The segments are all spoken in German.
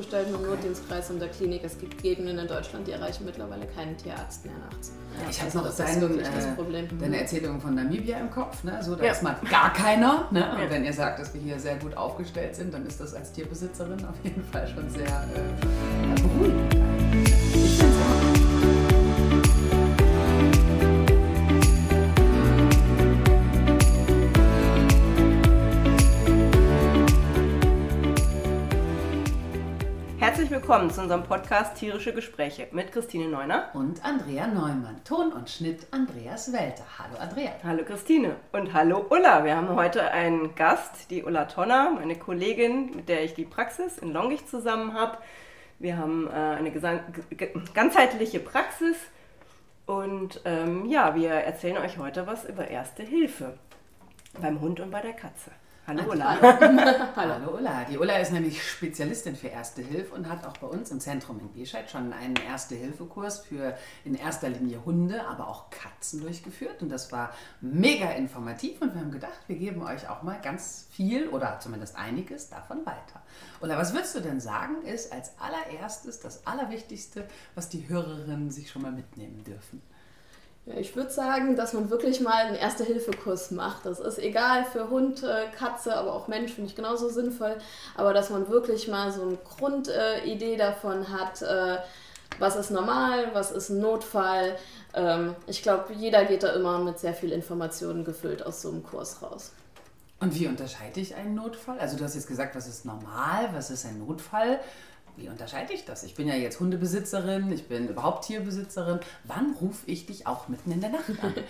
aufgestellt mit dem okay. Notdienstkreis und der Klinik. Es gibt Gegenden in Deutschland, die erreichen mittlerweile keinen Tierarzt mehr nachts. Ja, ich habe noch dein, äh, deine Erzählung von Namibia im Kopf. Ne? So, da ja. ist mal gar keiner. Ne? Und wenn ihr sagt, dass wir hier sehr gut aufgestellt sind, dann ist das als Tierbesitzerin auf jeden Fall schon sehr äh, beruhigend. Willkommen zu unserem Podcast Tierische Gespräche mit Christine Neuner und Andrea Neumann. Ton und Schnitt Andreas Welter. Hallo Andrea. Hallo Christine und hallo Ulla. Wir haben heute einen Gast, die Ulla Tonner, meine Kollegin, mit der ich die Praxis in Longich zusammen habe. Wir haben äh, eine ganzheitliche Praxis und ähm, ja, wir erzählen euch heute was über Erste Hilfe beim Hund und bei der Katze. Hallo Ulla. Hallo. Hallo Ulla. Die Ulla ist nämlich Spezialistin für Erste Hilfe und hat auch bei uns im Zentrum in Bescheid schon einen Erste-Hilfe-Kurs für in erster Linie Hunde, aber auch Katzen durchgeführt. Und das war mega informativ und wir haben gedacht, wir geben euch auch mal ganz viel oder zumindest einiges davon weiter. Ulla, was würdest du denn sagen, ist als allererstes das Allerwichtigste, was die Hörerinnen sich schon mal mitnehmen dürfen? Ja, ich würde sagen, dass man wirklich mal einen Erste-Hilfe-Kurs macht. Das ist egal für Hund, Katze, aber auch Mensch, finde ich genauso sinnvoll. Aber dass man wirklich mal so eine Grundidee davon hat, äh, was ist normal, was ist ein Notfall. Ähm, ich glaube, jeder geht da immer mit sehr viel Informationen gefüllt aus so einem Kurs raus. Und wie unterscheide ich einen Notfall? Also du hast jetzt gesagt, was ist normal, was ist ein Notfall? Wie unterscheide ich das? Ich bin ja jetzt Hundebesitzerin, ich bin überhaupt Tierbesitzerin. Wann rufe ich dich auch mitten in der Nacht an?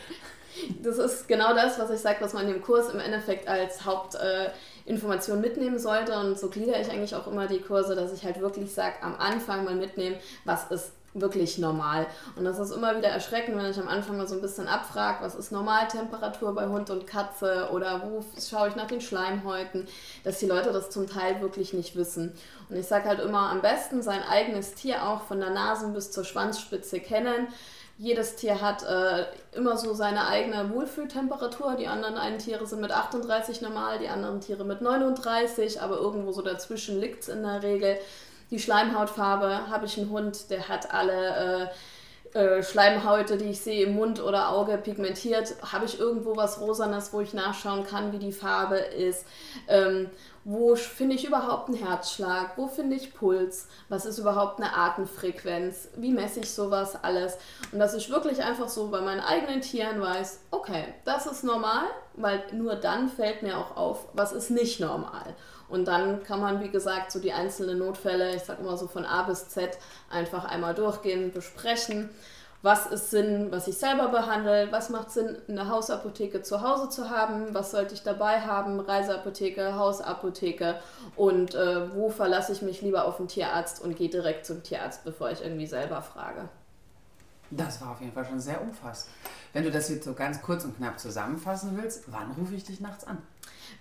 Das ist genau das, was ich sage, was man im Kurs im Endeffekt als Hauptinformation äh, mitnehmen sollte. Und so gliedere ich eigentlich auch immer die Kurse, dass ich halt wirklich sage, am Anfang mal mitnehmen, was ist wirklich normal. Und das ist immer wieder erschreckend, wenn ich am Anfang mal so ein bisschen abfrage, was ist Normaltemperatur bei Hund und Katze oder wo schaue ich nach den Schleimhäuten, dass die Leute das zum Teil wirklich nicht wissen. Und ich sage halt immer, am besten sein eigenes Tier auch von der Nase bis zur Schwanzspitze kennen. Jedes Tier hat äh, immer so seine eigene Wohlfühltemperatur. Die anderen einen Tiere sind mit 38 normal, die anderen Tiere mit 39, aber irgendwo so dazwischen liegt es in der Regel die Schleimhautfarbe. Habe ich einen Hund, der hat alle äh, äh, Schleimhäute, die ich sehe im Mund oder Auge pigmentiert. Habe ich irgendwo was Rosanes, wo ich nachschauen kann, wie die Farbe ist? Ähm, wo finde ich überhaupt einen Herzschlag? Wo finde ich Puls? Was ist überhaupt eine Atemfrequenz? Wie messe ich sowas alles? Und dass ich wirklich einfach so bei meinen eigenen Tieren weiß, okay, das ist normal, weil nur dann fällt mir auch auf, was ist nicht normal. Und dann kann man, wie gesagt, so die einzelnen Notfälle, ich sage immer so von A bis Z, einfach einmal durchgehen, besprechen. Was ist Sinn, was ich selber behandle? Was macht Sinn, eine Hausapotheke zu Hause zu haben? Was sollte ich dabei haben? Reiseapotheke, Hausapotheke? Und äh, wo verlasse ich mich lieber auf den Tierarzt und gehe direkt zum Tierarzt, bevor ich irgendwie selber frage? Das war auf jeden Fall schon sehr umfassend. Wenn du das jetzt so ganz kurz und knapp zusammenfassen willst, wann rufe ich dich nachts an?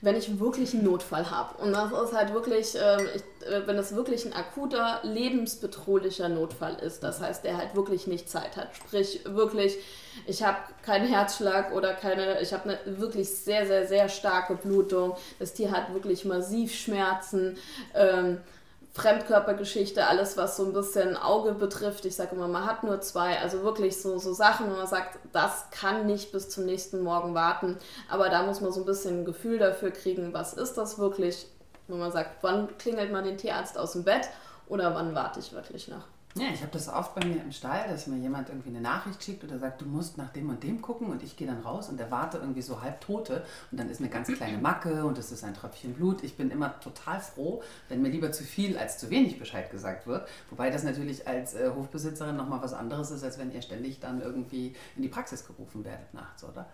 wenn ich wirklich einen Notfall habe. Und das ist halt wirklich, äh, ich, äh, wenn das wirklich ein akuter, lebensbedrohlicher Notfall ist. Das heißt, der halt wirklich nicht Zeit hat. Sprich, wirklich, ich habe keinen Herzschlag oder keine, ich habe eine wirklich sehr, sehr, sehr starke Blutung. Das Tier hat wirklich massiv Schmerzen. Ähm, Fremdkörpergeschichte, alles was so ein bisschen Auge betrifft. Ich sage immer, man hat nur zwei. Also wirklich so, so Sachen, wo man sagt, das kann nicht bis zum nächsten Morgen warten. Aber da muss man so ein bisschen ein Gefühl dafür kriegen, was ist das wirklich, wenn man sagt, wann klingelt man den Tierarzt aus dem Bett oder wann warte ich wirklich noch. Ja, ich habe das oft bei mir im Stall, dass mir jemand irgendwie eine Nachricht schickt oder sagt, du musst nach dem und dem gucken und ich gehe dann raus und erwarte irgendwie so halb Tote und dann ist eine ganz kleine Macke und es ist ein Tröpfchen Blut. Ich bin immer total froh, wenn mir lieber zu viel als zu wenig Bescheid gesagt wird. Wobei das natürlich als äh, Hofbesitzerin nochmal was anderes ist, als wenn ihr ständig dann irgendwie in die Praxis gerufen werdet nachts, oder?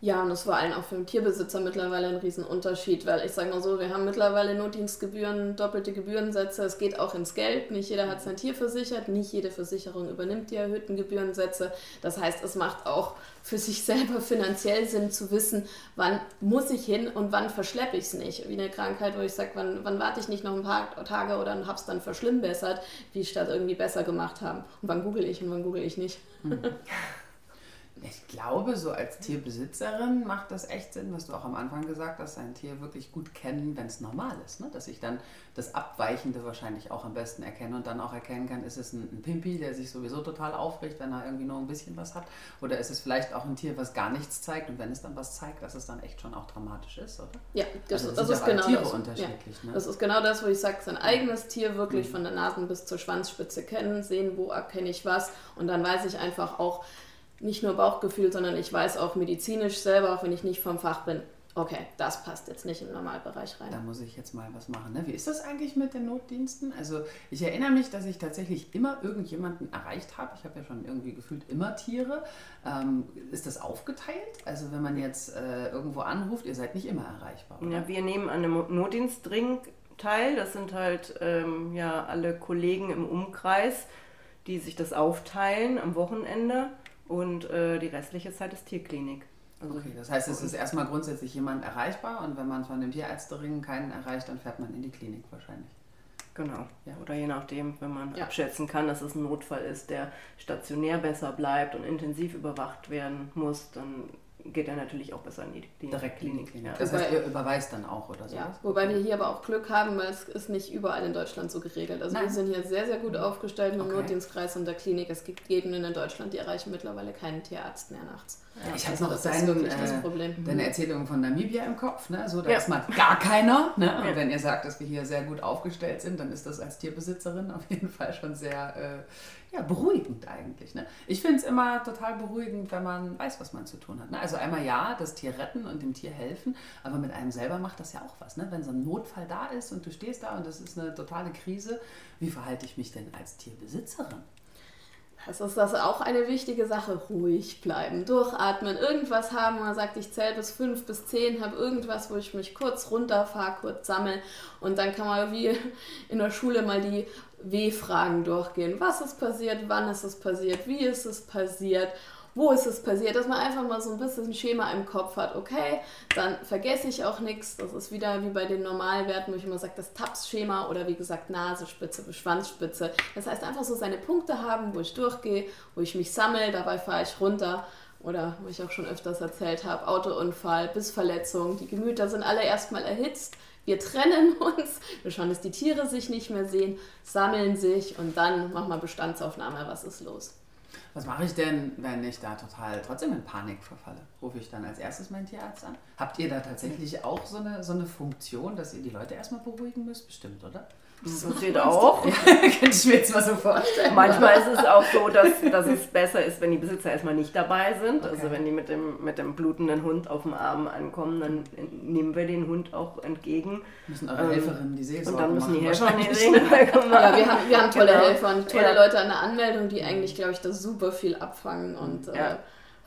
Ja, und das war allen auch für den Tierbesitzer mittlerweile ein Riesenunterschied, weil ich sage mal so, wir haben mittlerweile Notdienstgebühren, doppelte Gebührensätze, es geht auch ins Geld, nicht jeder hat sein Tier versichert, nicht jede Versicherung übernimmt die erhöhten Gebührensätze. Das heißt, es macht auch für sich selber finanziell Sinn zu wissen, wann muss ich hin und wann verschleppe ich es nicht. Wie eine Krankheit, wo ich sage, wann, wann warte ich nicht noch ein paar Tage oder habe es dann verschlimmbessert, wie ich das irgendwie besser gemacht haben. Und wann google ich und wann google ich nicht. Hm. Ich glaube, so als Tierbesitzerin macht das echt Sinn, was du auch am Anfang gesagt hast, ein Tier wirklich gut kennen, wenn es normal ist. Ne? Dass ich dann das Abweichende wahrscheinlich auch am besten erkenne und dann auch erkennen kann, ist es ein, ein Pimpi, der sich sowieso total aufricht, wenn er irgendwie nur ein bisschen was hat. Oder ist es vielleicht auch ein Tier, was gar nichts zeigt und wenn es dann was zeigt, dass es dann echt schon auch dramatisch ist, oder? Ja, das, also, das ist genau Tiere das. unterschiedlich. Ja. Ne? Das ist genau das, wo ich sage, sein eigenes Tier wirklich mhm. von der Nasen bis zur Schwanzspitze kennen, sehen, wo erkenne ich was und dann weiß ich einfach auch, nicht nur Bauchgefühl, sondern ich weiß auch medizinisch selber, auch wenn ich nicht vom Fach bin, okay, das passt jetzt nicht im Normalbereich rein. Da muss ich jetzt mal was machen. Ne? Wie ist das eigentlich mit den Notdiensten? Also ich erinnere mich, dass ich tatsächlich immer irgendjemanden erreicht habe. Ich habe ja schon irgendwie gefühlt immer Tiere. Ähm, ist das aufgeteilt? Also wenn man jetzt äh, irgendwo anruft, ihr seid nicht immer erreichbar. Oder? Ja, wir nehmen an einem Notdienstring teil. Das sind halt ähm, ja alle Kollegen im Umkreis, die sich das aufteilen am Wochenende und äh, die restliche Zeit ist Tierklinik. Also okay, das heißt, es ist erstmal grundsätzlich jemand erreichbar und wenn man von dem Tierärztering keinen erreicht, dann fährt man in die Klinik wahrscheinlich. Genau. Ja. Oder je nachdem, wenn man ja. abschätzen kann, dass es ein Notfall ist, der stationär besser bleibt und intensiv überwacht werden muss, dann geht er natürlich auch besser in die, die Direkt Klinik. Klinik. Ja. Das heißt, ihr überweist dann auch oder so? Ja, wobei wir hier aber auch Glück haben, weil es ist nicht überall in Deutschland so geregelt. Also Nein. wir sind hier sehr, sehr gut aufgestellt im okay. Notdienstkreis und der Klinik. Es gibt Gegenden in Deutschland, die erreichen mittlerweile keinen Tierarzt mehr nachts. Ja, ich habe noch dein, äh, deine Erzählung von Namibia im Kopf. Ne? So, da ja. ist mal gar keiner. Ne? Und wenn ihr sagt, dass wir hier sehr gut aufgestellt sind, dann ist das als Tierbesitzerin auf jeden Fall schon sehr äh, ja, beruhigend eigentlich. Ne? Ich finde es immer total beruhigend, wenn man weiß, was man zu tun hat. Ne? Also einmal ja, das Tier retten und dem Tier helfen, aber mit einem selber macht das ja auch was. Ne? Wenn so ein Notfall da ist und du stehst da und das ist eine totale Krise, wie verhalte ich mich denn als Tierbesitzerin? Das ist das auch eine wichtige Sache. Ruhig bleiben, durchatmen, irgendwas haben. Man sagt, ich zähle bis fünf, bis zehn, habe irgendwas, wo ich mich kurz runterfahre, kurz sammle. Und dann kann man wie in der Schule mal die W-Fragen durchgehen. Was ist passiert? Wann ist es passiert? Wie ist es passiert? wo ist es passiert, dass man einfach mal so ein bisschen ein Schema im Kopf hat. Okay, dann vergesse ich auch nichts. Das ist wieder wie bei den Normalwerten, wo ich immer sage, das TAPS-Schema oder wie gesagt Nasespitze, Schwanzspitze. Das heißt einfach so seine Punkte haben, wo ich durchgehe, wo ich mich sammle, dabei fahre ich runter. Oder wo ich auch schon öfters erzählt habe, Autounfall, Bissverletzung, die Gemüter sind alle erstmal erhitzt. Wir trennen uns, wir schauen, dass die Tiere sich nicht mehr sehen, sammeln sich und dann machen wir Bestandsaufnahme, was ist los. Was mache ich denn, wenn ich da total trotzdem in Panik verfalle? Rufe ich dann als erstes meinen Tierarzt an? Habt ihr da tatsächlich auch so eine, so eine Funktion, dass ihr die Leute erstmal beruhigen müsst? Bestimmt, oder? Das passiert auch. Ja, könnte ich mir jetzt mal so vorstellen. Manchmal ist es auch so, dass, dass es besser ist, wenn die Besitzer erstmal nicht dabei sind. Okay. Also wenn die mit dem, mit dem blutenden Hund auf dem Arm ankommen, dann nehmen wir den Hund auch entgegen. Müssen eure ähm, Helferinnen die Seelsorge Und dann müssen die Helfer die Seelsorge machen. Ja, wir haben, wir haben tolle genau. Helfer und tolle ja. Leute an der Anmeldung, die eigentlich, glaube ich, da super viel abfangen und äh,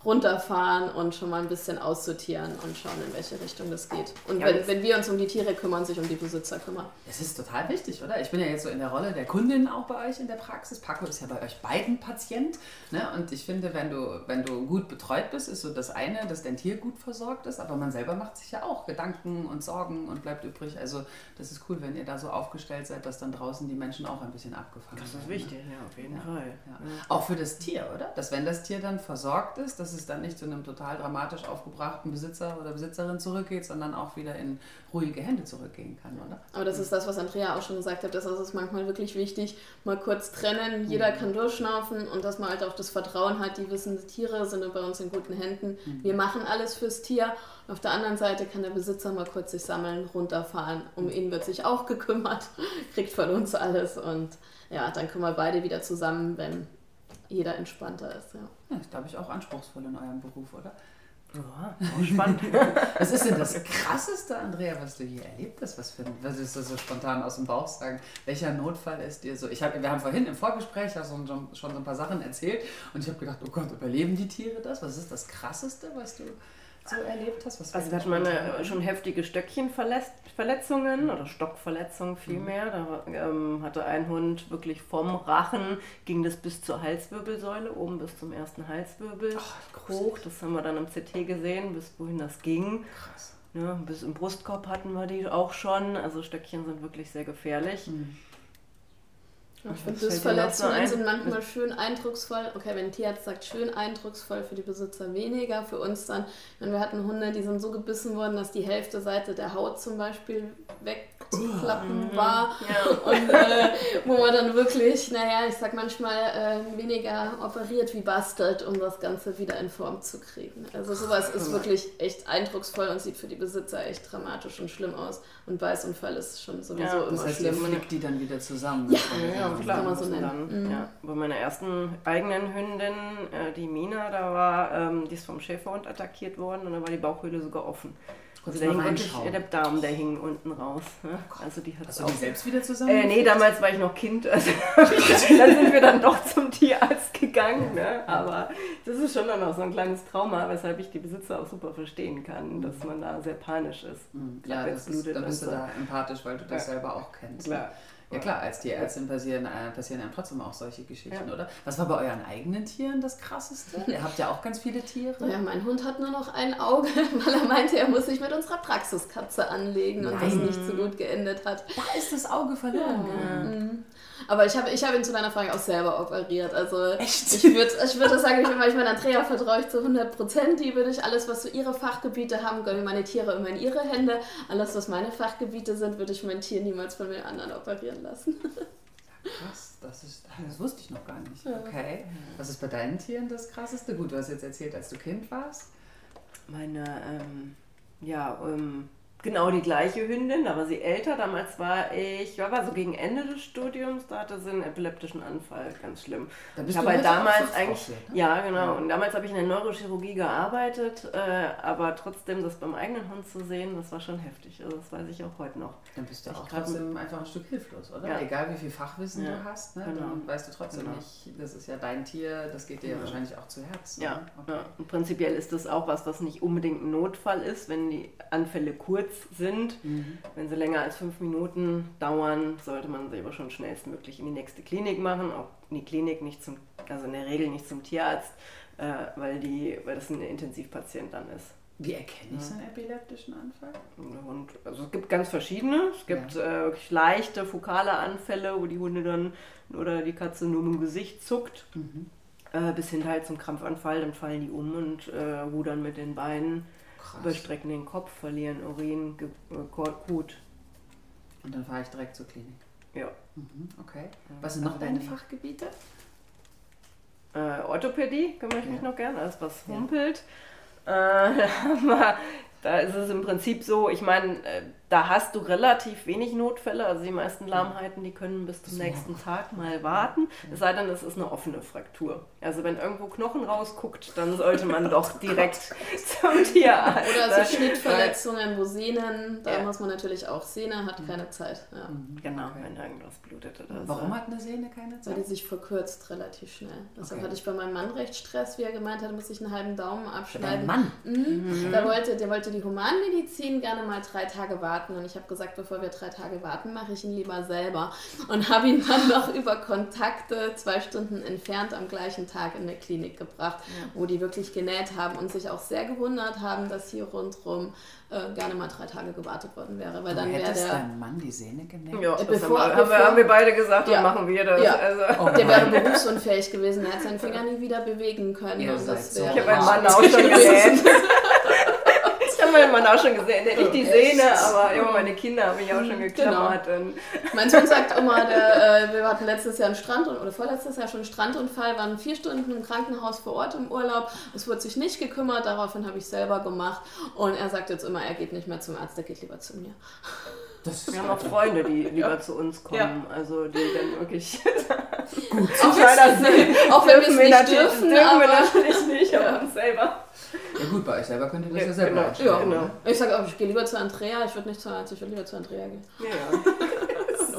runterfahren und schon mal ein bisschen aussortieren und schauen, in welche Richtung das geht. Und ja, wenn, wenn wir uns um die Tiere kümmern, sich um die Besitzer kümmern. Das ist total wichtig, oder? Ich bin ja jetzt so in der Rolle der Kundin auch bei euch in der Praxis. Paco ist ja bei euch beiden Patient. Ne? Und ich finde, wenn du, wenn du gut betreut bist, ist so das eine, dass dein Tier gut versorgt ist, aber man selber macht sich ja auch Gedanken und Sorgen und bleibt übrig. Also das ist cool, wenn ihr da so aufgestellt seid, dass dann draußen die Menschen auch ein bisschen abgefangen werden. Das ist wichtig, ne? ja, auf jeden ja. Fall. Ja. Auch für das Tier, oder? Dass wenn das Tier dann versorgt ist, dass es dann nicht zu einem total dramatisch aufgebrachten Besitzer oder Besitzerin zurückgeht, sondern auch wieder in ruhige Hände zurückgehen kann, oder? Aber das ist das, was Andrea auch schon gesagt hat, das ist manchmal wirklich wichtig, mal kurz trennen, jeder mhm. kann durchschnaufen und dass man halt auch das Vertrauen hat, die wissen, die Tiere sind bei uns in guten Händen, mhm. wir machen alles fürs Tier. Auf der anderen Seite kann der Besitzer mal kurz sich sammeln, runterfahren, um ihn wird sich auch gekümmert, kriegt von uns alles und ja, dann kommen wir beide wieder zusammen, wenn jeder entspannter ist. Ja, ja ist, glaube ich, auch anspruchsvoll in eurem Beruf, oder? Ja, auch spannend. was ist denn das Krasseste, Andrea, was du hier erlebt hast? Was, für, was ist das so spontan aus dem Bauch sagen? Welcher Notfall ist dir so? Ich hab, wir haben vorhin im Vorgespräch ja schon, schon, schon so ein paar Sachen erzählt und ich habe gedacht, oh Gott, überleben die Tiere das? Was ist das Krasseste, was du so erlebt hast? Was also wir hatten mal eine, schon heftige Stöckchenverletzungen oder Stockverletzungen vielmehr. Mhm. Da ähm, hatte ein Hund wirklich vom Rachen, ging das bis zur Halswirbelsäule, oben bis zum ersten Halswirbel Ach, hoch. Das haben wir dann im CT gesehen, bis wohin das ging. Krass. Ja, bis im Brustkorb hatten wir die auch schon. Also Stöckchen sind wirklich sehr gefährlich. Mhm. Ich finde Bissverletzungen sind manchmal schön eindrucksvoll. Okay, wenn ein Tierarzt sagt, schön eindrucksvoll, für die Besitzer weniger. Für uns dann, wenn wir hatten Hunde, die sind so gebissen worden, dass die Hälfte Seite der Haut zum Beispiel wegzuklappen oh. war. Ja. Und äh, wo man dann wirklich, naja, ich sag manchmal, äh, weniger operiert wie bastelt, um das Ganze wieder in Form zu kriegen. Also sowas ist wirklich echt eindrucksvoll und sieht für die Besitzer echt dramatisch und schlimm aus. Und Beißunfall ist schon sowieso ja, immer das heißt, schlimm. Man die dann wieder zusammen. Ja, ja, ja klar. Kann man so nennen. Mhm. Ja. Bei meiner ersten eigenen Hündin, äh, die Mina, da war, ähm, die ist vom Schäferhund attackiert worden und da war die Bauchhöhle sogar offen. Also der, hing wirklich, der Darm, der hing unten raus. Ne? Also die hat Hast du die selbst wieder zusammen? Äh, nee, damals war ich noch Kind. Also dann sind wir dann doch zum Tierarzt gegangen. Ne? Aber das ist schon dann auch so ein kleines Trauma, weshalb ich die Besitzer auch super verstehen kann, dass man da sehr panisch ist. Mhm. Ja, das ist, da bist du da empathisch, weil du das ja. selber auch kennst. Klar. Ja klar, als Tierärztin passieren, äh, passieren einem trotzdem auch solche Geschichten, ja. oder? Was war bei euren eigenen Tieren das Krasseste? Ihr habt ja auch ganz viele Tiere. Ja, mein Hund hat nur noch ein Auge, weil er meinte, er muss sich mit unserer Praxiskatze anlegen Nein. und das nicht so gut geendet hat. Da ist das Auge verloren. Ja. Mhm. Aber ich habe ich hab ihn zu deiner Frage auch selber operiert. Also Echt? ich würde ich würd sagen, ich, ich meine Andrea vertraue ich zu 100 Prozent. Die würde ich alles, was so ihre Fachgebiete haben, gönne meine Tiere immer in ihre Hände. Alles, was meine Fachgebiete sind, würde ich mein Tier niemals von mir anderen operieren lassen. Krass, das, ist, das wusste ich noch gar nicht. Okay. Was ist bei deinen Tieren das Krasseste? Gut, du hast jetzt erzählt, als du Kind warst. Meine, ähm, ja, ähm, genau die gleiche Hündin, da war sie älter. Damals war ich, ja, war so gegen Ende des Studiums, da hatte sie einen epileptischen Anfall, ganz schlimm. Da bist ich habe damals eigentlich, ne? ja genau, ja. und damals habe ich in der Neurochirurgie gearbeitet, äh, aber trotzdem das beim eigenen Hund zu sehen, das war schon heftig. Also das weiß ich auch heute noch. Dann bist du auch trotzdem einfach ein Stück hilflos, oder? Ja. Egal wie viel Fachwissen ja. du hast, ne? genau. dann weißt du trotzdem genau. nicht, das ist ja dein Tier, das geht dir ja wahrscheinlich auch zu Herzen. Ja. Ne? Okay. ja, und prinzipiell ist das auch was, was nicht unbedingt ein Notfall ist, wenn die Anfälle kurz sind. Mhm. Wenn sie länger als fünf Minuten dauern, sollte man sie aber schon schnellstmöglich in die nächste Klinik machen. Auch in die Klinik nicht zum, also in der Regel nicht zum Tierarzt, äh, weil, die, weil das ein Intensivpatient dann ist. Wie erkenne ich so einen epileptischen Anfall? Und, also es gibt ganz verschiedene. Es gibt ja. äh, wirklich leichte fokale Anfälle, wo die Hunde dann oder die Katze nur im Gesicht zuckt. Mhm. Äh, bis hin halt zum Krampfanfall, dann fallen die um und äh, rudern mit den Beinen Krass. überstrecken den Kopf, verlieren Urin, äh, Kot. Und dann fahre ich direkt zur Klinik. Ja. Mhm, okay. Was sind noch deine Fachgebiete? Äh, Orthopädie kümmere ich ja. mich noch gerne, alles was humpelt. Ja. Äh, da ist es im Prinzip so, ich meine, äh, da hast du relativ wenig Notfälle. Also die meisten Lahmheiten, die können bis zum nächsten Tag mal warten. Es sei denn, es ist eine offene Fraktur. Also wenn irgendwo Knochen rausguckt, dann sollte man doch direkt zum Tierarzt. Oder so Schnittverletzungen, wo Sehnen, da ja. muss man natürlich auch, Sehne hat keine Zeit. Ja. Mhm. Genau, okay. wenn irgendwas blutet oder so. Warum hat eine Sehne keine Zeit? Weil die sich verkürzt relativ schnell. Deshalb okay. hatte ich bei meinem Mann recht Stress, wie er gemeint hat, muss ich einen halben Daumen abschneiden. Mann? Mhm. Mhm. Der, wollte, der wollte die Humanmedizin gerne mal drei Tage warten warten. Und ich habe gesagt, bevor wir drei Tage warten, mache ich ihn lieber selber. Und habe ihn dann noch über Kontakte zwei Stunden entfernt am gleichen Tag in der Klinik gebracht, ja. wo die wirklich genäht haben und sich auch sehr gewundert haben, dass hier rundherum äh, gerne mal drei Tage gewartet worden wäre. Weil dann wäre der. dein Mann die Sehne genäht? Ja, bevor, haben, wir, bevor, haben, wir, beide gesagt, ja. dann machen wir das. Ja. Also. Oh der wäre berufsunfähig gewesen. Er hat seinen Finger nie wieder bewegen können. und das so. Ich habe meinen Mann auch schon genäht. haben wir auch schon gesehen. Nicht die Sehne, aber immer meine Kinder habe ich auch schon geklammert. Genau. mein Sohn sagt immer, der, äh, wir hatten letztes Jahr einen Strand oder vorletztes Jahr schon einen Strandunfall, waren vier Stunden im Krankenhaus vor Ort im Urlaub. Es wurde sich nicht gekümmert, daraufhin habe ich selber gemacht. Und er sagt jetzt immer, er geht nicht mehr zum Arzt, er geht lieber zu mir. wir haben auch Freunde, die lieber ja. zu uns kommen, ja. also die dann wirklich gut auch, auch wenn wir es nicht dürfen, dürfen wir natürlich nicht, aber ja. uns selber. Ja gut, bei euch selber könnt ihr das ja, ja selber genau. Ja, genau. Ich sage auch, ich gehe lieber zu Andrea, ich würde nicht zu Arzt, ich würde lieber zu Andrea gehen. Ja, ja.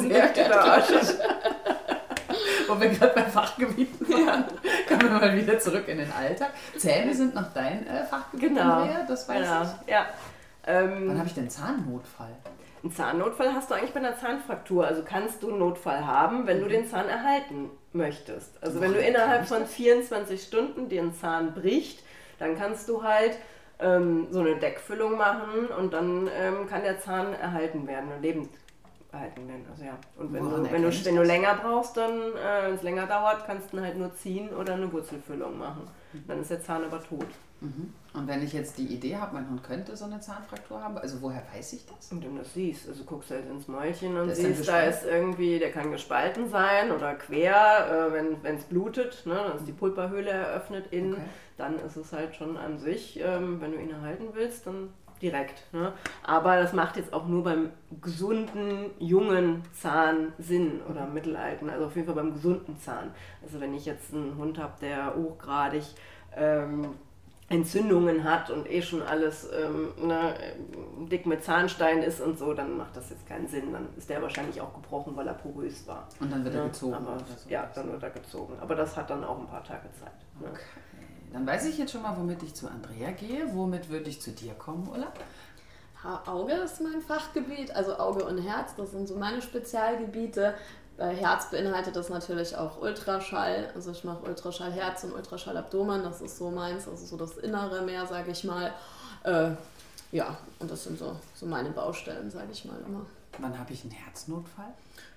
Wo wir gerade bei Fachgebieten waren, kommen wir mal wieder zurück in den Alltag. Zähne sind noch dein äh, Fachgebiet, genau. Andrea, das weiß genau. ich. Ja. Ähm, Wann habe ich denn Zahnnotfall? Einen Zahnnotfall hast du eigentlich bei einer Zahnfraktur. Also kannst du einen Notfall haben, wenn du mhm. den Zahn erhalten möchtest. Also wenn du innerhalb von 24 Stunden dir ein Zahn bricht, dann kannst du halt ähm, so eine Deckfüllung machen und dann ähm, kann der Zahn erhalten werden und lebend halten werden. Also ja. Und wenn, du, wenn, du, wenn du länger brauchst, dann, äh, wenn es länger dauert, kannst du halt nur ziehen oder eine Wurzelfüllung machen. Mhm. Dann ist der Zahn aber tot. Mhm. Und wenn ich jetzt die Idee habe, mein Hund könnte so eine Zahnfraktur haben, also woher weiß ich das? Und wenn du das siehst, also guckst halt ins Mäulchen und siehst, da ist irgendwie, der kann gespalten sein oder quer, äh, wenn es blutet, ne, dann ist die Pulperhöhle eröffnet innen, okay. dann ist es halt schon an sich, ähm, wenn du ihn erhalten willst, dann direkt. Ne? Aber das macht jetzt auch nur beim gesunden, jungen Zahn Sinn oder mittelalten, also auf jeden Fall beim gesunden Zahn. Also wenn ich jetzt einen Hund habe, der hochgradig ähm, Entzündungen hat und eh schon alles ähm, ne, dick mit Zahnstein ist und so, dann macht das jetzt keinen Sinn. Dann ist der wahrscheinlich auch gebrochen, weil er porös war. Und dann wird er ja, gezogen. Aber, so ja, dann wird er gezogen. Aber das hat dann auch ein paar Tage Zeit. Ne? Okay. Dann weiß ich jetzt schon mal, womit ich zu Andrea gehe. Womit würde ich zu dir kommen, Ulla? Auge ist mein Fachgebiet, also Auge und Herz, das sind so meine Spezialgebiete. Bei Herz beinhaltet das natürlich auch Ultraschall. Also ich mache Ultraschall Herz und Ultraschall Abdomen, das ist so meins, also so das Innere mehr, sage ich mal. Äh, ja, und das sind so, so meine Baustellen, sage ich mal immer. Wann habe ich einen Herznotfall?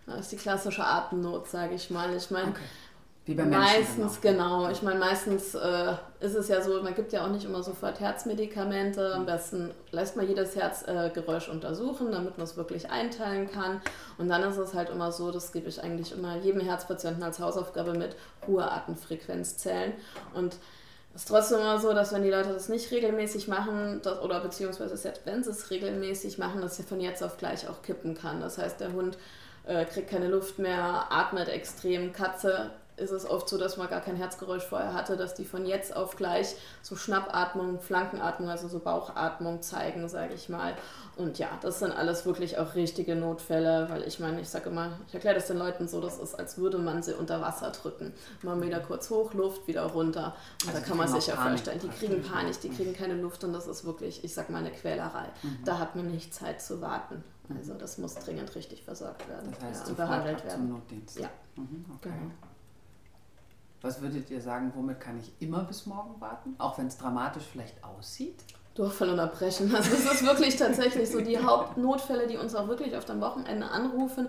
Das ist die klassische Atemnot, sage ich mal. Ich meine, okay. Wie bei Menschen meistens, genau. Ich meine, meistens äh, ist es ja so, man gibt ja auch nicht immer sofort Herzmedikamente. Am mhm. besten lässt man jedes Herzgeräusch äh, untersuchen, damit man es wirklich einteilen kann. Und dann ist es halt immer so, das gebe ich eigentlich immer jedem Herzpatienten als Hausaufgabe mit, hohe Atemfrequenzzellen. Und es ist trotzdem immer so, dass wenn die Leute das nicht regelmäßig machen, dass, oder beziehungsweise selbst wenn sie es regelmäßig machen, dass sie von jetzt auf gleich auch kippen kann. Das heißt, der Hund äh, kriegt keine Luft mehr, atmet extrem, Katze ist es oft so, dass man gar kein Herzgeräusch vorher hatte, dass die von jetzt auf gleich so Schnappatmung, Flankenatmung, also so Bauchatmung zeigen, sage ich mal. Und ja, das sind alles wirklich auch richtige Notfälle, weil ich meine, ich sage immer, ich erkläre das den Leuten so, das ist, als würde man sie unter Wasser drücken. Mal wieder kurz hoch, Luft, wieder runter. Und also da kann man sich ja vorstellen, die kriegen Panik, die kriegen keine Luft und das ist wirklich, ich sag mal, eine Quälerei. Mhm. Da hat man nicht Zeit zu warten. Also das muss dringend richtig versorgt werden das heißt, ja, und behandelt werden. Zum Notdienst. Ja. Mhm, okay. Genau. Was würdet ihr sagen, womit kann ich immer bis morgen warten? Auch wenn es dramatisch vielleicht aussieht? Durchfall und Erbrechen. Also das ist wirklich tatsächlich so die Hauptnotfälle, die uns auch wirklich auf dem Wochenende anrufen,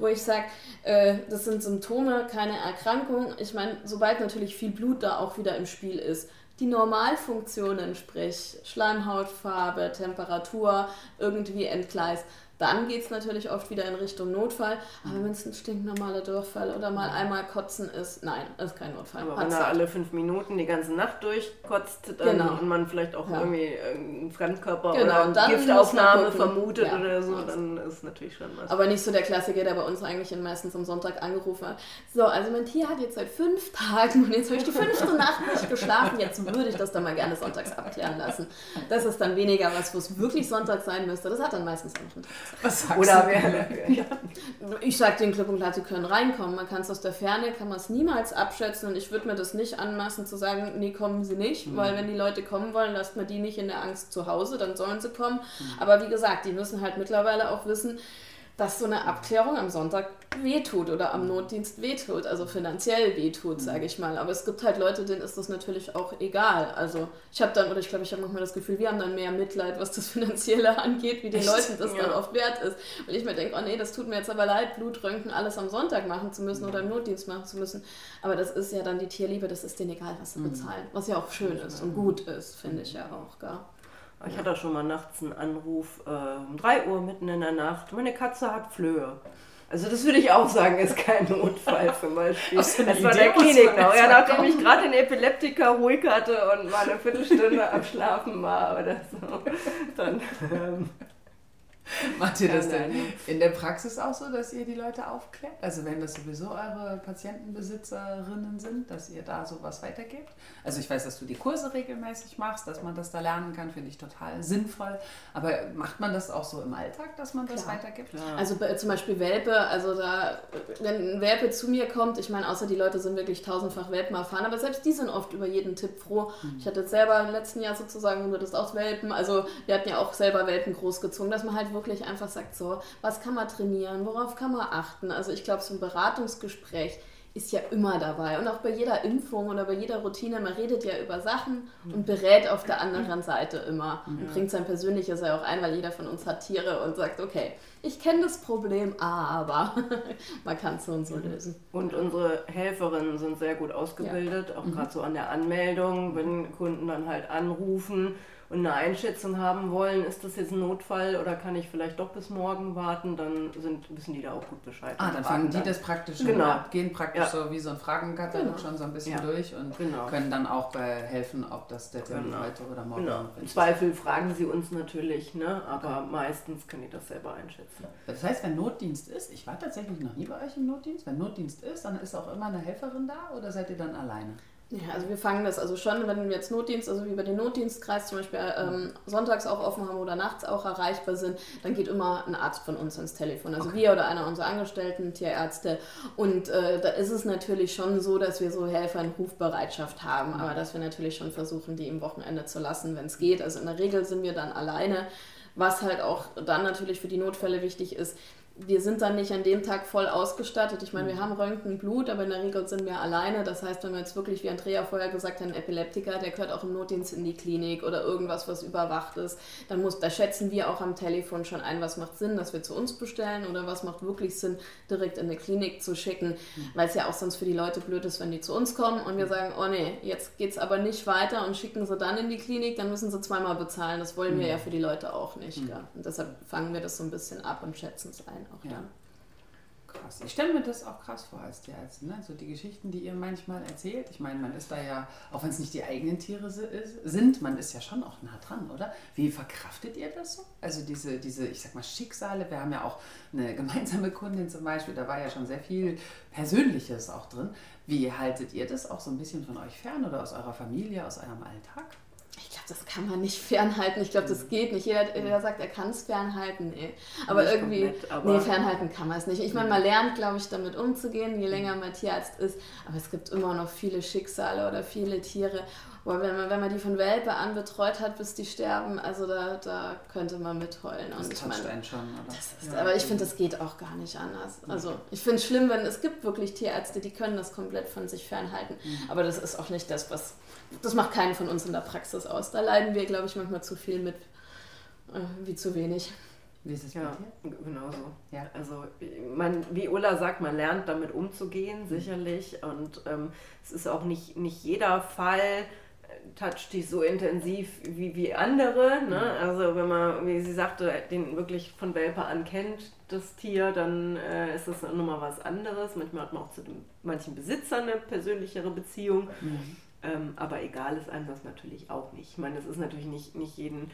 wo ich sage, äh, das sind Symptome, keine Erkrankung. Ich meine, sobald natürlich viel Blut da auch wieder im Spiel ist, die Normalfunktionen, sprich Schleimhautfarbe, Temperatur, irgendwie entgleist, dann geht es natürlich oft wieder in Richtung Notfall. Aber wenn es ein stinknormaler Durchfall oder mal einmal kotzen ist, nein, ist kein Notfall. Aber wenn er alle fünf Minuten die ganze Nacht durchkotzt dann genau. und man vielleicht auch ja. irgendwie einen Fremdkörper genau. oder Giftaufnahme vermutet ja. oder so, dann ist natürlich schon was. Aber nicht so der Klassiker, der bei uns eigentlich meistens am Sonntag angerufen hat. So, also mein Tier hat jetzt seit fünf Tagen und jetzt habe ich die fünfte Nacht nicht geschlafen. Jetzt würde ich das dann mal gerne sonntags abklären lassen. Das ist dann weniger was, wo es wirklich Sonntag sein müsste. Das hat dann meistens noch einen Tag. Was sagst Oder du? Wer, ja. Ich sage den klipp und klar, sie können reinkommen. Man kann es aus der Ferne, kann man es niemals abschätzen und ich würde mir das nicht anmaßen zu sagen, nee, kommen sie nicht, mhm. weil wenn die Leute kommen wollen, lasst man die nicht in der Angst zu Hause, dann sollen sie kommen. Mhm. Aber wie gesagt, die müssen halt mittlerweile auch wissen, dass so eine Abklärung am Sonntag wehtut oder am Notdienst wehtut, also finanziell wehtut, sage ich mal. Aber es gibt halt Leute, denen ist das natürlich auch egal. Also ich habe dann, oder ich glaube, ich habe manchmal das Gefühl, wir haben dann mehr Mitleid, was das Finanzielle angeht, wie den Echt? Leuten das ja. dann oft wert ist. Weil ich mir denke, oh nee, das tut mir jetzt aber leid, Blutröntgen alles am Sonntag machen zu müssen oder im Notdienst machen zu müssen. Aber das ist ja dann die Tierliebe, das ist denen egal, was sie mhm. bezahlen. Was ja auch schön ist und gut ist, finde ich ja auch, gar. Ich hatte auch schon mal nachts einen Anruf, äh, um 3 Uhr mitten in der Nacht. Meine Katze hat Flöhe. Also das würde ich auch sagen, ist kein Notfall zum Beispiel. das war der Klinik noch. Ja, nachdem ich gerade den Epileptiker ruhig hatte und mal eine Viertelstunde am Schlafen war oder so, dann ähm, Macht ihr das denn in der Praxis auch so, dass ihr die Leute aufklärt? Also wenn das sowieso eure Patientenbesitzerinnen sind, dass ihr da sowas weitergebt? Also ich weiß, dass du die Kurse regelmäßig machst, dass man das da lernen kann, finde ich total sinnvoll. Aber macht man das auch so im Alltag, dass man das Klar. weitergibt? Klar. Also zum Beispiel Welpe, also da, wenn ein Welpe zu mir kommt, ich meine, außer die Leute sind wirklich tausendfach Welpen erfahren, aber selbst die sind oft über jeden Tipp froh. Mhm. Ich hatte selber im letzten Jahr sozusagen nur das aus Welpen, also wir hatten ja auch selber Welpen großgezogen, dass man halt wirklich einfach sagt, so, was kann man trainieren, worauf kann man achten. Also ich glaube, so ein Beratungsgespräch ist ja immer dabei. Und auch bei jeder Impfung oder bei jeder Routine, man redet ja über Sachen und berät auf der anderen Seite immer und bringt sein Persönliches ja auch ein, weil jeder von uns hat Tiere und sagt, okay, ich kenne das Problem, aber man kann es so und so lösen. Und unsere Helferinnen sind sehr gut ausgebildet, ja. auch mhm. gerade so an der Anmeldung, wenn Kunden dann halt anrufen und eine Einschätzung haben wollen, ist das jetzt ein Notfall oder kann ich vielleicht doch bis morgen warten, dann sind, wissen die da auch gut Bescheid. Ah, dann fangen die das praktisch genau. ab, gehen praktisch ja. so wie so ein Fragenkatalog genau. schon so ein bisschen ja. durch und genau. können dann auch äh, helfen, ob das der Termin genau. heute oder morgen genau. ist. Im Zweifel fragen sie uns natürlich, ne? aber okay. meistens können die das selber einschätzen. Das heißt, wenn Notdienst ist, ich war tatsächlich noch nie bei euch im Notdienst, wenn Notdienst ist, dann ist auch immer eine Helferin da oder seid ihr dann alleine? Ja, also wir fangen das also schon, wenn wir jetzt Notdienst, also wie bei den Notdienstkreis zum Beispiel ähm, sonntags auch offen haben oder nachts auch erreichbar sind, dann geht immer ein Arzt von uns ans Telefon. Also okay. wir oder einer unserer Angestellten, Tierärzte. Und äh, da ist es natürlich schon so, dass wir so Helfer in Rufbereitschaft haben, aber dass wir natürlich schon versuchen, die im Wochenende zu lassen, wenn es geht. Also in der Regel sind wir dann alleine. Was halt auch dann natürlich für die Notfälle wichtig ist, wir sind dann nicht an dem Tag voll ausgestattet. Ich meine, wir mhm. haben Röntgen, Blut, aber in der Regel sind wir alleine. Das heißt, wenn wir jetzt wirklich, wie Andrea vorher gesagt hat, ein Epileptiker, der gehört auch im Notdienst in die Klinik oder irgendwas, was überwacht ist, dann muss, da schätzen wir auch am Telefon schon ein, was macht Sinn, dass wir zu uns bestellen oder was macht wirklich Sinn, direkt in eine Klinik zu schicken, mhm. weil es ja auch sonst für die Leute blöd ist, wenn die zu uns kommen und wir mhm. sagen, oh nee, jetzt geht es aber nicht weiter und schicken sie dann in die Klinik, dann müssen sie zweimal bezahlen. Das wollen wir ja für die Leute auch nicht. Mhm. Und deshalb fangen wir das so ein bisschen ab und schätzen es ein auch ja. dann. Krass. Ich stelle mir das auch krass vor als Tierärztin. Ne? So die Geschichten, die ihr manchmal erzählt. Ich meine, man ist da ja, auch wenn es nicht die eigenen Tiere sind, man ist ja schon auch nah dran, oder? Wie verkraftet ihr das so? Also diese, diese, ich sag mal, Schicksale. Wir haben ja auch eine gemeinsame Kundin zum Beispiel, da war ja schon sehr viel Persönliches auch drin. Wie haltet ihr das auch so ein bisschen von euch fern oder aus eurer Familie, aus eurem Alltag? Ich glaube, das kann man nicht fernhalten. Ich glaube, das mhm. geht nicht. Jeder, der sagt, er kann es fernhalten, nee. Aber nicht irgendwie, komplett, aber nee, fernhalten kann man es nicht. Ich meine, man lernt, glaube ich, damit umzugehen, je länger man Tierarzt ist. Aber es gibt immer noch viele Schicksale oder viele Tiere. Boah, wenn, man, wenn man die von Welpe an betreut hat, bis die sterben, also da, da könnte man mitheulen. Und das ich meine, einen schon, oder? Ist, ja. Aber ich finde, das geht auch gar nicht anders. Also ich finde es schlimm, wenn es gibt wirklich Tierärzte, die können das komplett von sich fernhalten. Mhm. Aber das ist auch nicht das, was das macht keinen von uns in der Praxis aus. Da leiden wir, glaube ich, manchmal zu viel mit, äh, wie zu wenig. Wie ist es ja, genau so. Ja. Also man, wie Ulla sagt, man lernt damit umzugehen, mhm. sicherlich. Und ähm, es ist auch nicht, nicht jeder Fall toucht dich so intensiv wie, wie andere. Ne? Mhm. Also wenn man, wie sie sagte, den wirklich von Welpe an kennt, das Tier, dann äh, ist das nochmal was anderes. Manchmal hat man auch zu den, manchen Besitzern eine persönlichere Beziehung. Mhm. Ähm, aber egal ist einem das natürlich auch nicht. Ich meine, es ist natürlich nicht, nicht jeden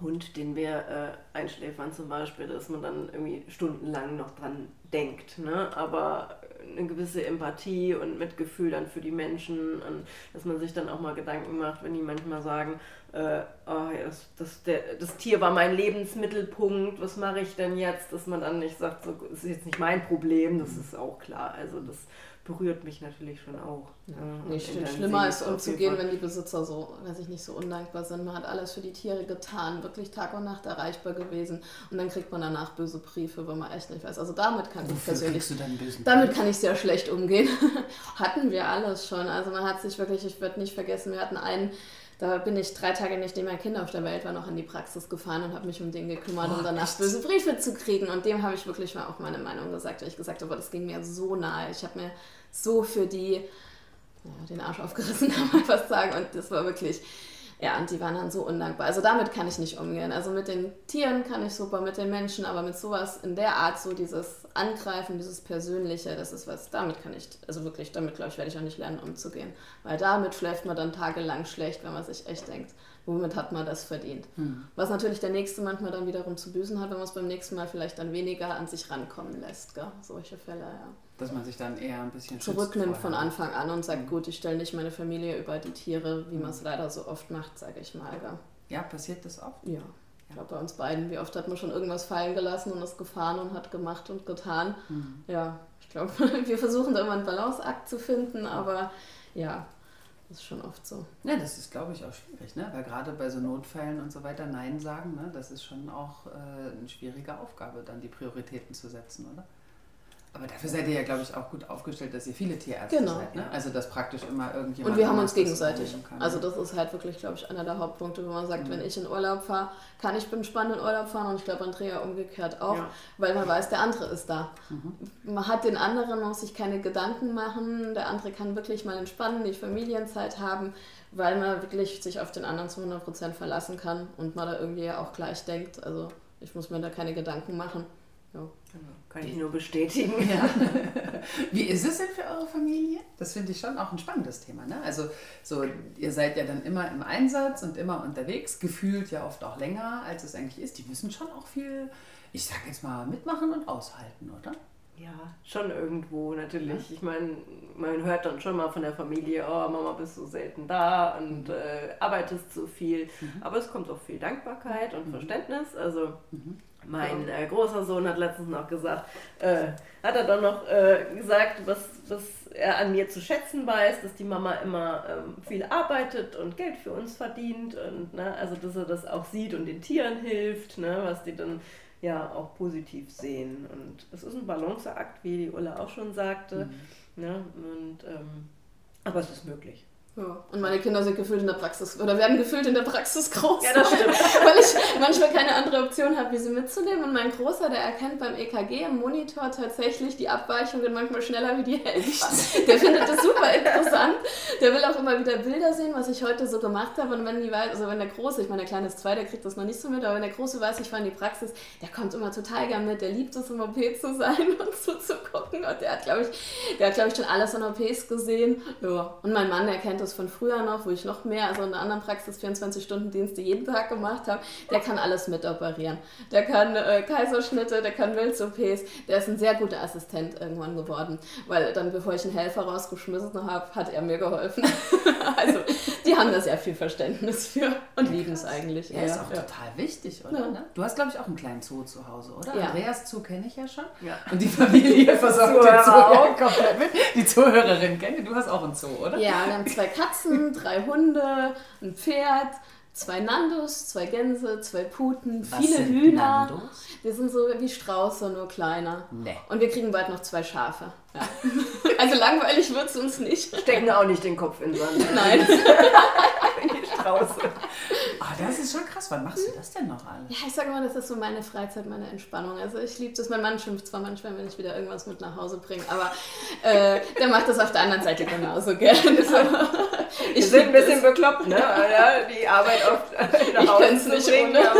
Hund, den wir äh, einschläfern zum Beispiel, dass man dann irgendwie stundenlang noch dran denkt. Ne? Aber eine gewisse Empathie und Mitgefühl dann für die Menschen und dass man sich dann auch mal Gedanken macht, wenn die manchmal sagen, äh, oh, das, das, der, das Tier war mein Lebensmittelpunkt, was mache ich denn jetzt? Dass man dann nicht sagt, so, das ist jetzt nicht mein Problem, das ist auch klar. Also das berührt mich natürlich schon auch. Ja. Nee, stimmt. Schlimmer ist umzugehen, wenn die Besitzer so, weiß ich nicht, so undankbar sind. Man hat alles für die Tiere getan, wirklich Tag und Nacht erreichbar gewesen und dann kriegt man danach böse Briefe, wenn man echt nicht weiß. Also damit kann Wofür ich persönlich, du dann bösen damit kann ich sehr schlecht umgehen. hatten wir alles schon. Also man hat sich wirklich, ich werde nicht vergessen, wir hatten einen da bin ich drei Tage, nachdem mein Kind auf der Welt war, noch in die Praxis gefahren und habe mich um den gekümmert, oh, um danach echt? böse Briefe zu kriegen. Und dem habe ich wirklich mal auch meine Meinung gesagt, weil ich gesagt habe, das ging mir so nahe. Ich habe mir so für die ja, den Arsch aufgerissen, kann man fast sagen. Und das war wirklich, ja, und die waren dann so undankbar. Also damit kann ich nicht umgehen. Also mit den Tieren kann ich super, mit den Menschen, aber mit sowas in der Art, so dieses Angreifen, dieses Persönliche, das ist was, damit kann ich, also wirklich, damit glaube ich, werde ich auch nicht lernen, umzugehen. Weil damit schläft man dann tagelang schlecht, wenn man sich echt denkt, womit hat man das verdient. Hm. Was natürlich der Nächste manchmal dann wiederum zu büßen hat, wenn man es beim nächsten Mal vielleicht dann weniger an sich rankommen lässt. Gell? Solche Fälle, ja. Dass man sich dann eher ein bisschen zurücknimmt von Anfang an und sagt, mhm. gut, ich stelle nicht meine Familie über die Tiere, wie mhm. man es leider so oft macht, sage ich mal. Gell? Ja, passiert das oft? Ja. Ich glaube, bei uns beiden, wie oft hat man schon irgendwas fallen gelassen und ist gefahren und hat gemacht und getan. Mhm. Ja, ich glaube, wir versuchen da immer einen Balanceakt zu finden, aber ja, das ist schon oft so. Ja, das ist, glaube ich, auch schwierig, ne? weil gerade bei so Notfällen und so weiter Nein sagen, ne? das ist schon auch äh, eine schwierige Aufgabe, dann die Prioritäten zu setzen, oder? Aber dafür seid ihr ja, glaube ich, auch gut aufgestellt, dass ihr viele Tierärzte genau. seid. Ne? Also dass praktisch immer irgendjemand. Und wir haben uns gegenseitig. Also das ist halt wirklich, glaube ich, einer der Hauptpunkte, wo man sagt, mhm. wenn ich in Urlaub fahre, kann ich entspannt in Urlaub fahren und ich glaube Andrea umgekehrt auch, ja. weil man weiß, der andere ist da. Mhm. Man hat den anderen, man muss sich keine Gedanken machen, der andere kann wirklich mal entspannen, die Familienzeit haben, weil man wirklich sich auf den anderen zu 100% verlassen kann und man da irgendwie auch gleich denkt. Also ich muss mir da keine Gedanken machen. Ja. Genau. Kann ich nur bestätigen. Ja. Wie ist es denn für eure Familie? Das finde ich schon auch ein spannendes Thema. Ne? Also so, ihr seid ja dann immer im Einsatz und immer unterwegs, gefühlt ja oft auch länger, als es eigentlich ist. Die müssen schon auch viel, ich sag jetzt mal, mitmachen und aushalten, oder? Ja, schon irgendwo natürlich. Ich meine, man hört dann schon mal von der Familie, oh Mama, bist du selten da und mhm. äh, arbeitest so viel. Mhm. Aber es kommt auch viel Dankbarkeit und mhm. Verständnis. Also mhm. Mein äh, großer Sohn hat letztens noch gesagt, äh, hat er dann noch äh, gesagt, was, was er an mir zu schätzen weiß, dass die Mama immer ähm, viel arbeitet und Geld für uns verdient und ne, also dass er das auch sieht und den Tieren hilft, ne, was die dann ja auch positiv sehen. Und es ist ein Balanceakt, wie die Ulla auch schon sagte. Mhm. Ne, und, ähm, aber es ist möglich. Ja. Und meine Kinder sind gefühlt in der Praxis oder werden gefühlt in der Praxis groß. Ja, das stimmt. weil ich manchmal keine andere Option habe, wie sie mitzunehmen. Und mein Großer, der erkennt beim EKG im Monitor tatsächlich die Abweichungen manchmal schneller wie die Hälfte. Der findet das super interessant. Der will auch immer wieder Bilder sehen, was ich heute so gemacht habe. Und wenn die weiß, also wenn der Große, ich meine, der Kleine ist zwei, der kriegt das noch nicht so mit, aber wenn der Große weiß, ich war in die Praxis, der kommt immer total gern mit. Der liebt es, im OP zu sein und zuzugucken. Und der hat, glaube ich, der hat, glaube ich, schon alles an OPs gesehen. Ja. Und mein Mann, der kennt das von früher noch, wo ich noch mehr, also in einer anderen Praxis 24-Stunden-Dienste jeden Tag gemacht habe, der kann alles mitoperieren. Der kann äh, Kaiserschnitte, der kann Milz-OPs, der ist ein sehr guter Assistent irgendwann geworden, weil dann, bevor ich einen Helfer rausgeschmissen habe, hat er mir geholfen. also, die haben da sehr viel Verständnis für und ja, lieben es eigentlich. Ja, ist auch total wichtig, oder? Ja. Ne? Du hast, glaube ich, auch einen kleinen Zoo zu Hause, oder? Ja. Andreas Zoo kenne ich ja schon. Ja. Und die Familie versorgt den Zoo auch komplett mit. Die Zuhörerin kenne Du hast auch einen Zoo, oder? Ja, wir haben zwei Katzen, drei Hunde, ein Pferd, zwei Nandos, zwei Gänse, zwei Puten, Was viele Hühner. Nandos? Wir sind so wie Strauße, nur kleiner. Nee. Und wir kriegen bald noch zwei Schafe. Ja. Also langweilig wird es uns nicht. Stecken auch nicht den Kopf in Sand. Nein. Strauße. Oh, das ist schon krass. Wann machst du das denn noch alles? Ja, ich sage mal, das ist so meine Freizeit, meine Entspannung. Also ich liebe das. Mein Mann schimpft zwar manchmal, wenn ich wieder irgendwas mit nach Hause bringe, aber äh, der macht das auf der anderen Seite genauso gerne. So. Ich Wir sind ein bisschen das. bekloppt, ne? Ja, die Arbeit oft nach Hause zu nicht bringen. Ohne.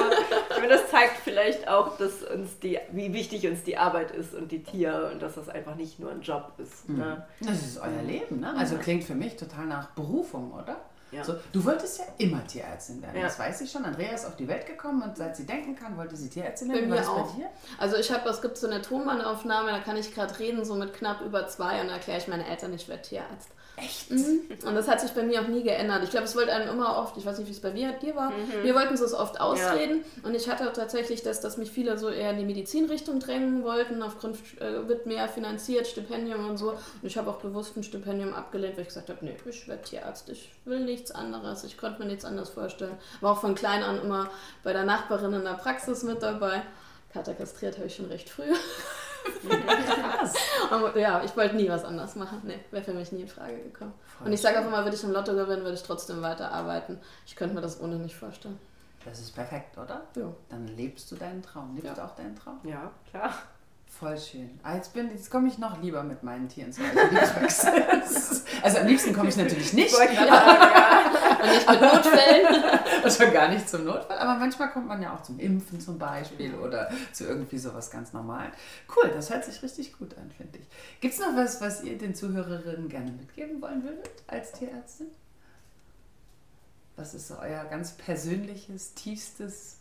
Aber das zeigt vielleicht auch, dass uns die, wie wichtig uns die Arbeit ist und die Tiere und dass das einfach nicht nur ein Job ist. Mhm. Ne? Das ist euer Leben, ne? Also klingt für mich total nach Berufung, oder? Ja. So, du wolltest ja immer Tierärztin werden, ja. das weiß ich schon. Andrea ist auf die Welt gekommen und seit sie denken kann, wollte sie Tierärztin werden. Bei mir auch. Bei dir? Also ich habe, es gibt so eine Tonbandaufnahme, da kann ich gerade reden, so mit knapp über zwei und da erkläre ich meine Eltern, ich werde Tierarzt. Echt? Mhm. Und das hat sich bei mir auch nie geändert. Ich glaube, es wollte einem immer oft, ich weiß nicht, wie es bei dir, dir war, mhm. wir wollten es oft ausreden. Ja. Und ich hatte tatsächlich das, dass mich viele so eher in die Medizinrichtung drängen wollten. Aufgrund äh, wird mehr finanziert, Stipendium und so. Und ich habe auch bewusst ein Stipendium abgelehnt, weil ich gesagt habe, nee, ich werde Tierarzt, ich will nichts anderes. Ich konnte mir nichts anderes vorstellen. War auch von klein an immer bei der Nachbarin in der Praxis mit dabei. Kater kastriert habe ich schon recht früh. Aber, ja, ich wollte nie was anderes machen. Nee, wäre für mich nie in Frage gekommen. Voll und ich sage auch immer, würde ich im Lotto gewinnen, würde ich trotzdem weiterarbeiten. Ich könnte mir das ohne nicht vorstellen. Das ist perfekt, oder? Ja. Dann lebst du deinen Traum. Lebst ja. du auch deinen Traum? Ja, klar. Voll schön. Ah, jetzt, jetzt komme ich noch lieber mit meinen Tieren zu Also am liebsten komme ich natürlich nicht. Ja, ja. Und nicht mit Notfällen. Und schon gar nicht zum Notfall. Aber manchmal kommt man ja auch zum Impfen zum Beispiel oder zu irgendwie sowas ganz normal. Cool, das hört sich richtig gut an, finde ich. Gibt es noch was, was ihr den Zuhörerinnen gerne mitgeben wollen würdet als Tierärztin? Was ist so euer ganz persönliches, tiefstes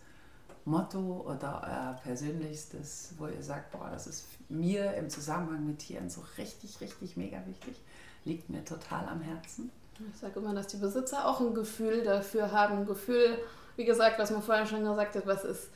Motto oder euer persönlichstes, wo ihr sagt, boah, das ist mir im Zusammenhang mit Tieren so richtig, richtig mega wichtig, liegt mir total am Herzen? Ich sage immer, dass die Besitzer auch ein Gefühl dafür haben. Ein Gefühl, wie gesagt, was man vorher schon gesagt hat, was ist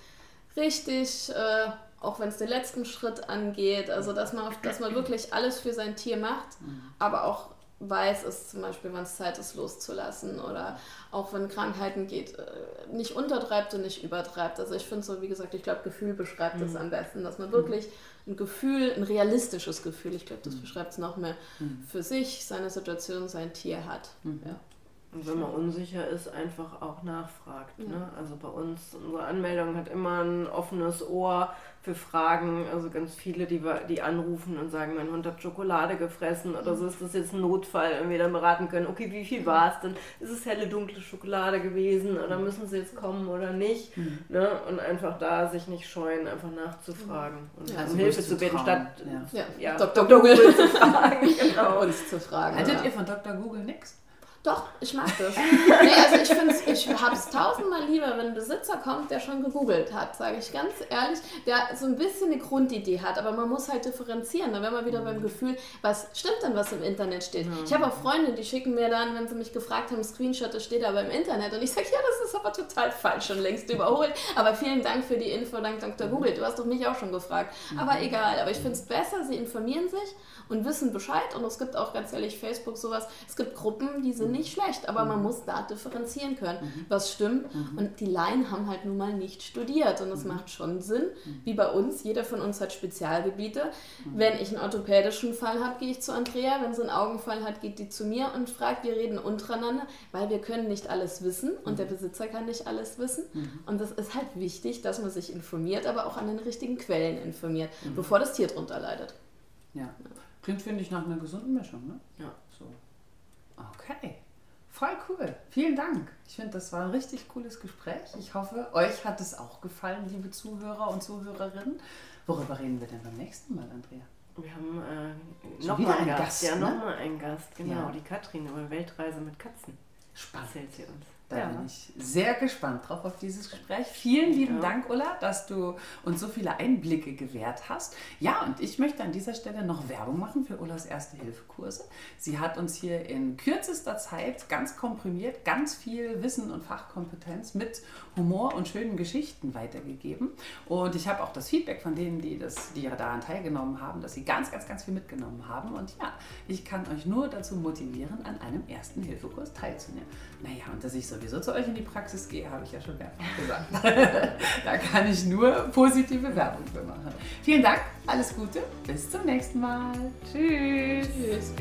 richtig, äh, auch wenn es den letzten Schritt angeht. Also, dass man, dass man wirklich alles für sein Tier macht, mhm. aber auch weiß es zum Beispiel, wann es Zeit ist, loszulassen oder auch wenn Krankheiten geht, äh, nicht untertreibt und nicht übertreibt. Also ich finde so, wie gesagt, ich glaube, Gefühl beschreibt es mhm. am besten, dass man wirklich ein Gefühl, ein realistisches Gefühl, ich glaube, das mhm. beschreibt es noch mehr, mhm. für sich, seine Situation, sein Tier hat. Mhm. Ja. Und wenn man unsicher ist, einfach auch nachfragt. Ja. Ne? Also bei uns, unsere Anmeldung hat immer ein offenes Ohr für Fragen. Also ganz viele, die, die anrufen und sagen, mein Hund hat Schokolade gefressen oder so ist das jetzt ein Notfall und wir dann beraten können, okay, wie viel war es denn? Ist es helle, dunkle Schokolade gewesen oder müssen sie jetzt kommen oder nicht? Mhm. Ne? Und einfach da sich nicht scheuen, einfach nachzufragen und ja, um also Hilfe zu bitten, statt ja. Ja, Dr. Dr. Google zu fragen. genau. Uns zu fragen. Haltet ihr von Dr. Google nichts? Doch, ich mag das. nee, also ich finde ich habe es tausendmal lieber, wenn ein Besitzer kommt, der schon gegoogelt hat, sage ich ganz ehrlich, der so ein bisschen eine Grundidee hat, aber man muss halt differenzieren. Da wäre man wieder beim Gefühl, was stimmt denn, was im Internet steht. Ich habe auch Freunde, die schicken mir dann, wenn sie mich gefragt haben, Screenshot, das steht aber im Internet und ich sage, ja, das ist aber total falsch und längst überholt. Aber vielen Dank für die Info, dank Dr. Google. Du hast doch mich auch schon gefragt. Aber egal, aber ich finde es besser, sie informieren sich und wissen Bescheid und es gibt auch ganz ehrlich Facebook sowas, es gibt Gruppen, die sind nicht schlecht, aber man mhm. muss da differenzieren können, mhm. was stimmt. Mhm. Und die Laien haben halt nun mal nicht studiert und es macht schon Sinn, wie bei uns, jeder von uns hat Spezialgebiete. Wenn ich einen orthopädischen Fall habe, gehe ich zu Andrea, wenn sie einen Augenfall hat, geht die zu mir und fragt, wir reden untereinander, weil wir können nicht alles wissen und der Besitzer kann nicht alles wissen. Und das ist halt wichtig, dass man sich informiert, aber auch an den richtigen Quellen informiert, bevor das Tier drunter leidet. Ja. Klingt, finde ich, nach einer gesunden Mischung, ne? Ja. So. Okay. Voll cool. Vielen Dank. Ich finde, das war ein richtig cooles Gespräch. Ich hoffe, euch hat es auch gefallen, liebe Zuhörer und Zuhörerinnen. Worüber reden wir denn beim nächsten Mal, Andrea? Wir haben äh, nochmal einen Gast. Gast ja, ne? nochmal einen Gast, genau. Ja. Die Katrin über Weltreise mit Katzen. Spannend. Erzählt sie uns. Da ja. bin ich sehr gespannt drauf auf dieses Gespräch. Vielen lieben ja. Dank, Ulla, dass du uns so viele Einblicke gewährt hast. Ja, und ich möchte an dieser Stelle noch Werbung machen für Ullas Erste-Hilfe-Kurse. Sie hat uns hier in kürzester Zeit ganz komprimiert ganz viel Wissen und Fachkompetenz mit Humor und schönen Geschichten weitergegeben. Und ich habe auch das Feedback von denen, die, das, die daran teilgenommen haben, dass sie ganz, ganz, ganz viel mitgenommen haben. Und ja, ich kann euch nur dazu motivieren, an einem Ersten-Hilfe-Kurs teilzunehmen. Naja, und dass ich so sowieso zu euch in die Praxis gehe, habe ich ja schon mehrfach gesagt. da kann ich nur positive Werbung für machen. Vielen Dank, alles Gute, bis zum nächsten Mal. Tschüss. Tschüss.